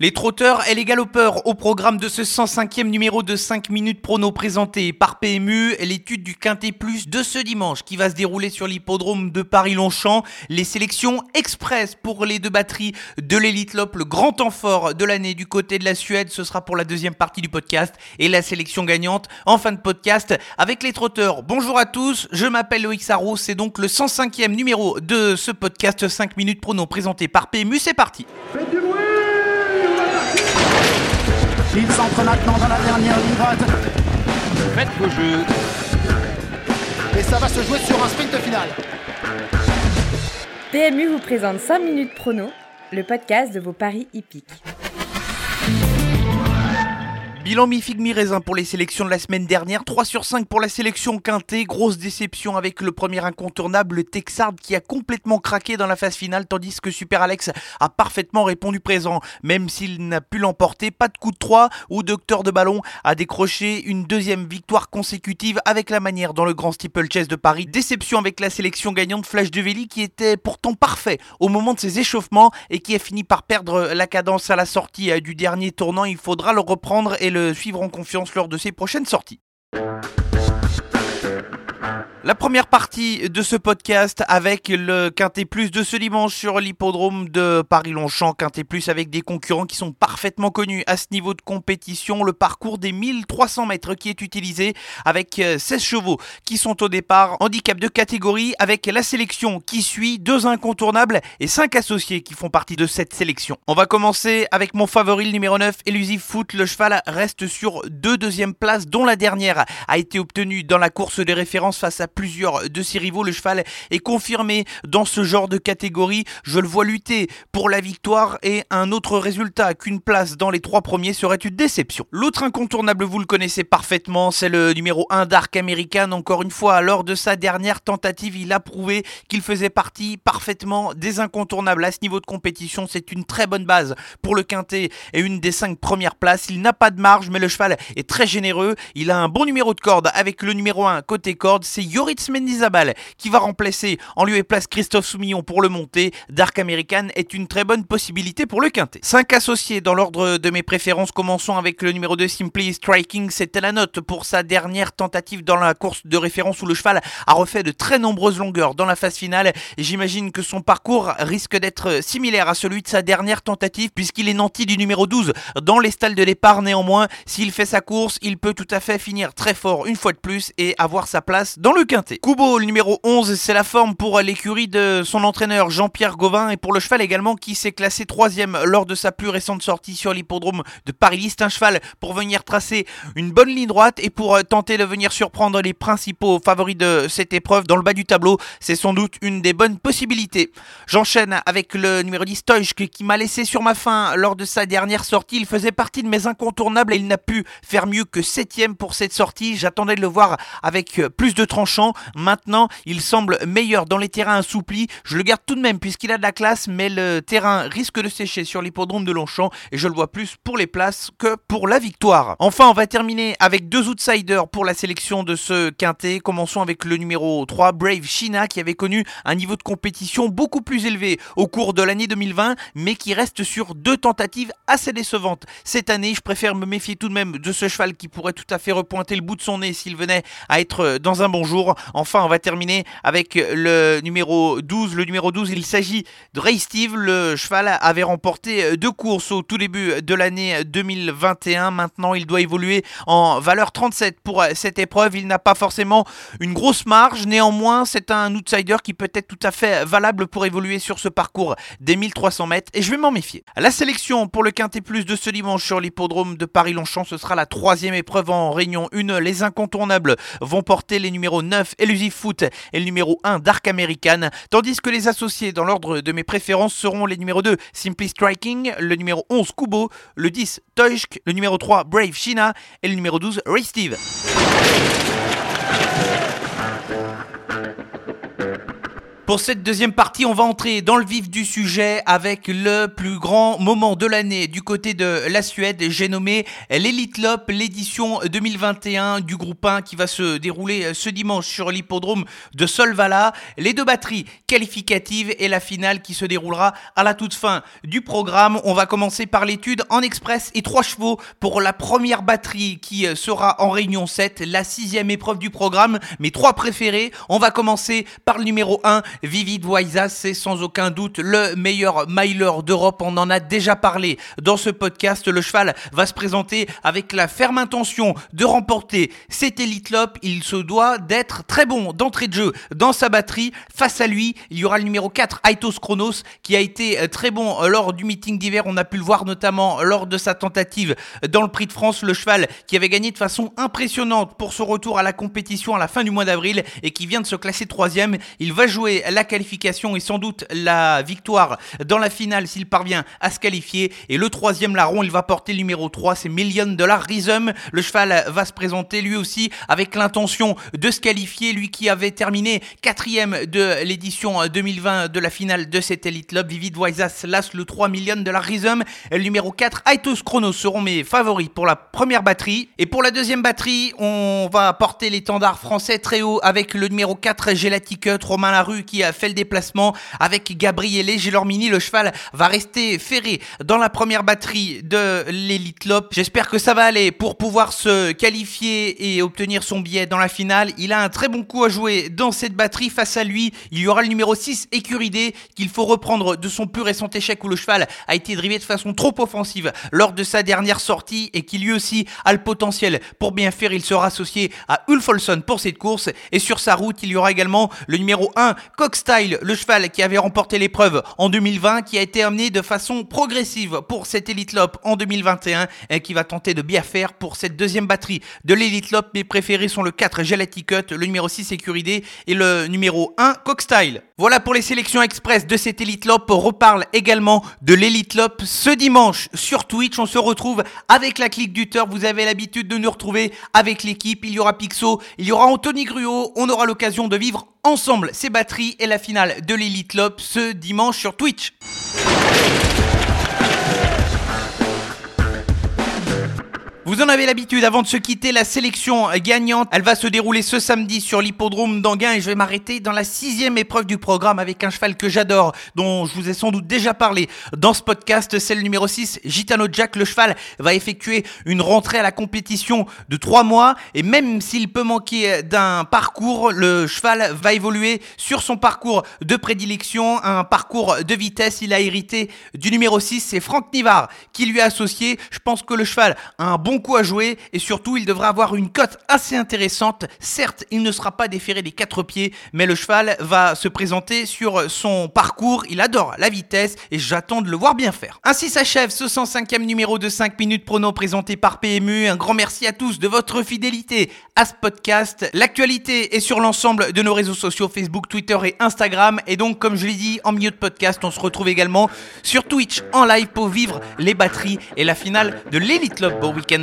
Les trotteurs et les galopeurs au programme de ce 105e numéro de 5 minutes prono présenté par PMU, l'étude du Quintet Plus de ce dimanche qui va se dérouler sur l'hippodrome de Paris-Longchamp, les sélections express pour les deux batteries de l'Elite Lop, le grand temps fort de l'année du côté de la Suède, ce sera pour la deuxième partie du podcast et la sélection gagnante en fin de podcast avec les trotteurs. Bonjour à tous, je m'appelle Loïc Sarro, c'est donc le 105e numéro de ce podcast 5 minutes prono présenté par PMU, c'est parti. Il s'entre maintenant dans la dernière ligne droite. Faites vos jeux. Et ça va se jouer sur un sprint final. PMU vous présente 5 minutes prono, le podcast de vos paris hippiques. Bilan mi-figue mi-raisin pour les sélections de la semaine dernière, 3 sur 5 pour la sélection quintée, grosse déception avec le premier incontournable, le Texard qui a complètement craqué dans la phase finale, tandis que Super Alex a parfaitement répondu présent, même s'il n'a pu l'emporter, pas de coup de 3 ou Docteur de Ballon a décroché une deuxième victoire consécutive avec la manière dans le Grand Steeplechase de Paris. Déception avec la sélection gagnante Flash de Velli qui était pourtant parfait au moment de ses échauffements et qui a fini par perdre la cadence à la sortie euh, du dernier tournant. Il faudra le reprendre et le suivre en confiance lors de ses prochaines sorties. La première partie de ce podcast avec le Quintet Plus de ce dimanche sur l'hippodrome de Paris-Longchamp. Quintet Plus avec des concurrents qui sont parfaitement connus à ce niveau de compétition. Le parcours des 1300 mètres qui est utilisé avec 16 chevaux qui sont au départ. Handicap de catégorie avec la sélection qui suit, deux incontournables et cinq associés qui font partie de cette sélection. On va commencer avec mon favori, le numéro 9, Elusive Foot. Le cheval reste sur deux deuxièmes places dont la dernière a été obtenue dans la course de référence face à plusieurs de ses rivaux. Le cheval est confirmé dans ce genre de catégorie. Je le vois lutter pour la victoire et un autre résultat qu'une place dans les trois premiers serait une déception. L'autre incontournable, vous le connaissez parfaitement, c'est le numéro 1 d'Arc American. Encore une fois, lors de sa dernière tentative, il a prouvé qu'il faisait partie parfaitement des incontournables à ce niveau de compétition. C'est une très bonne base pour le quintet et une des cinq premières places. Il n'a pas de marge, mais le cheval est très généreux. Il a un bon numéro de corde avec le numéro 1 côté corde. C'est Yoritz Mendizabal qui va remplacer en lieu et place Christophe Soumillon pour le monter. Dark American est une très bonne possibilité pour le quintet. 5 associés dans l'ordre de mes préférences. Commençons avec le numéro 2 Simply Striking. C'était la note pour sa dernière tentative dans la course de référence où le cheval a refait de très nombreuses longueurs dans la phase finale. J'imagine que son parcours risque d'être similaire à celui de sa dernière tentative puisqu'il est nanti du numéro 12 dans les stalles de départ. Néanmoins, s'il fait sa course, il peut tout à fait finir très fort une fois de plus et avoir sa place dans le quintet. Kubo, le numéro 11, c'est la forme pour l'écurie de son entraîneur Jean-Pierre Gauvin et pour le cheval également qui s'est classé troisième lors de sa plus récente sortie sur l'hippodrome de Paris-List. Un cheval pour venir tracer une bonne ligne droite et pour euh, tenter de venir surprendre les principaux favoris de cette épreuve dans le bas du tableau. C'est sans doute une des bonnes possibilités. J'enchaîne avec le numéro 10 Stoichk qui m'a laissé sur ma faim lors de sa dernière sortie. Il faisait partie de mes incontournables et il n'a pu faire mieux que septième pour cette sortie. J'attendais de le voir avec euh, plus de tranchant. Maintenant, il semble meilleur dans les terrains assouplis. Je le garde tout de même puisqu'il a de la classe, mais le terrain risque de sécher sur l'hippodrome de Longchamp et je le vois plus pour les places que pour la victoire. Enfin, on va terminer avec deux outsiders pour la sélection de ce quintet. Commençons avec le numéro 3, Brave China, qui avait connu un niveau de compétition beaucoup plus élevé au cours de l'année 2020, mais qui reste sur deux tentatives assez décevantes. Cette année, je préfère me méfier tout de même de ce cheval qui pourrait tout à fait repointer le bout de son nez s'il venait à être dans un bon jour. Enfin, on va terminer avec le numéro 12. Le numéro 12, il s'agit de Ray Steve. Le cheval avait remporté deux courses au tout début de l'année 2021. Maintenant, il doit évoluer en valeur 37 pour cette épreuve. Il n'a pas forcément une grosse marge. Néanmoins, c'est un outsider qui peut être tout à fait valable pour évoluer sur ce parcours des 1300 mètres et je vais m'en méfier. La sélection pour le Quintet Plus de ce dimanche sur l'hippodrome de Paris-Longchamp, ce sera la troisième épreuve en Réunion 1. Les incontournables vont porter les numéros 9 Elusive Foot et le numéro 1 Dark American, tandis que les associés dans l'ordre de mes préférences seront les numéros 2 Simply Striking, le numéro 11 Kubo, le 10 Toishk, le numéro 3 Brave China et le numéro 12 Ray Steve. Pour cette deuxième partie, on va entrer dans le vif du sujet avec le plus grand moment de l'année du côté de la Suède. J'ai nommé l'Elite Lop, l'édition 2021 du groupe 1 qui va se dérouler ce dimanche sur l'hippodrome de Solvala. Les deux batteries qualificatives et la finale qui se déroulera à la toute fin du programme. On va commencer par l'étude en express et trois chevaux pour la première batterie qui sera en réunion 7, la sixième épreuve du programme. Mes trois préférés. On va commencer par le numéro 1, Vivid Waisa, c'est sans aucun doute le meilleur miler d'Europe. On en a déjà parlé dans ce podcast. Le cheval va se présenter avec la ferme intention de remporter cet Elite Lop. Il se doit d'être très bon d'entrée de jeu dans sa batterie. Face à lui, il y aura le numéro 4, Aitos Chronos, qui a été euh, très bon euh, lors du meeting d'hiver. On a pu le voir notamment lors de sa tentative dans le Prix de France. Le cheval qui avait gagné de façon impressionnante pour son retour à la compétition à la fin du mois d'avril et qui vient de se classer troisième. Il va jouer la qualification et sans doute la victoire dans la finale s'il parvient à se qualifier. Et le troisième larron, il va porter le numéro 3, c'est Million Dollar Rhythm. Le cheval va se présenter lui aussi avec l'intention de se qualifier, lui qui avait terminé quatrième de l'édition 2020 de la finale de cet Elite Club. Vivid Waisas Las le 3 Million Dollar Rhythm. Le numéro 4, Aitos Chronos seront mes favoris pour la première batterie. Et pour la deuxième batterie, on va porter l'étendard français très haut avec le numéro 4, Gelaticut, Romain Larue a fait le déplacement avec Gabriele Gelormini. Le cheval va rester ferré dans la première batterie de l'Elite Lop. J'espère que ça va aller pour pouvoir se qualifier et obtenir son billet dans la finale. Il a un très bon coup à jouer dans cette batterie. Face à lui, il y aura le numéro 6, Écuridé, qu'il faut reprendre de son plus récent échec où le cheval a été drivé de façon trop offensive lors de sa dernière sortie et qui lui aussi a le potentiel pour bien faire. Il sera associé à Ulf Olson pour cette course et sur sa route, il y aura également le numéro 1, Cockstyle, le cheval qui avait remporté l'épreuve en 2020, qui a été amené de façon progressive pour cette Elite Lop en 2021 et qui va tenter de bien faire pour cette deuxième batterie de l'Elite Lop. Mes préférés sont le 4, Gelati Cut, le numéro 6, Sécuridé et le numéro 1, Cockstyle. Voilà pour les sélections express de cette Elite Lop. On reparle également de l'Elite Lop ce dimanche sur Twitch. On se retrouve avec la clique du Vous avez l'habitude de nous retrouver avec l'équipe. Il y aura Pixo, il y aura Anthony Gruot. On aura l'occasion de vivre ensemble ces batteries et la finale de l'Elite Lop ce dimanche sur Twitch. Vous en avez l'habitude, avant de se quitter, la sélection gagnante, elle va se dérouler ce samedi sur l'hippodrome d'Anguin et je vais m'arrêter dans la sixième épreuve du programme avec un cheval que j'adore, dont je vous ai sans doute déjà parlé dans ce podcast, c'est le numéro 6, Gitano Jack. Le cheval va effectuer une rentrée à la compétition de trois mois et même s'il peut manquer d'un parcours, le cheval va évoluer sur son parcours de prédilection, un parcours de vitesse. Il a hérité du numéro 6, c'est Franck Nivard qui lui a associé. Je pense que le cheval a un bon coup à jouer et surtout il devra avoir une cote assez intéressante. Certes, il ne sera pas déféré des quatre pieds, mais le cheval va se présenter sur son parcours. Il adore la vitesse et j'attends de le voir bien faire. Ainsi s'achève ce 105e numéro de 5 minutes prono présenté par PMU. Un grand merci à tous de votre fidélité à ce podcast. L'actualité est sur l'ensemble de nos réseaux sociaux Facebook, Twitter et Instagram. Et donc, comme je l'ai dit en milieu de podcast, on se retrouve également sur Twitch en live pour vivre les batteries et la finale de l'Elite Love. Bon week-end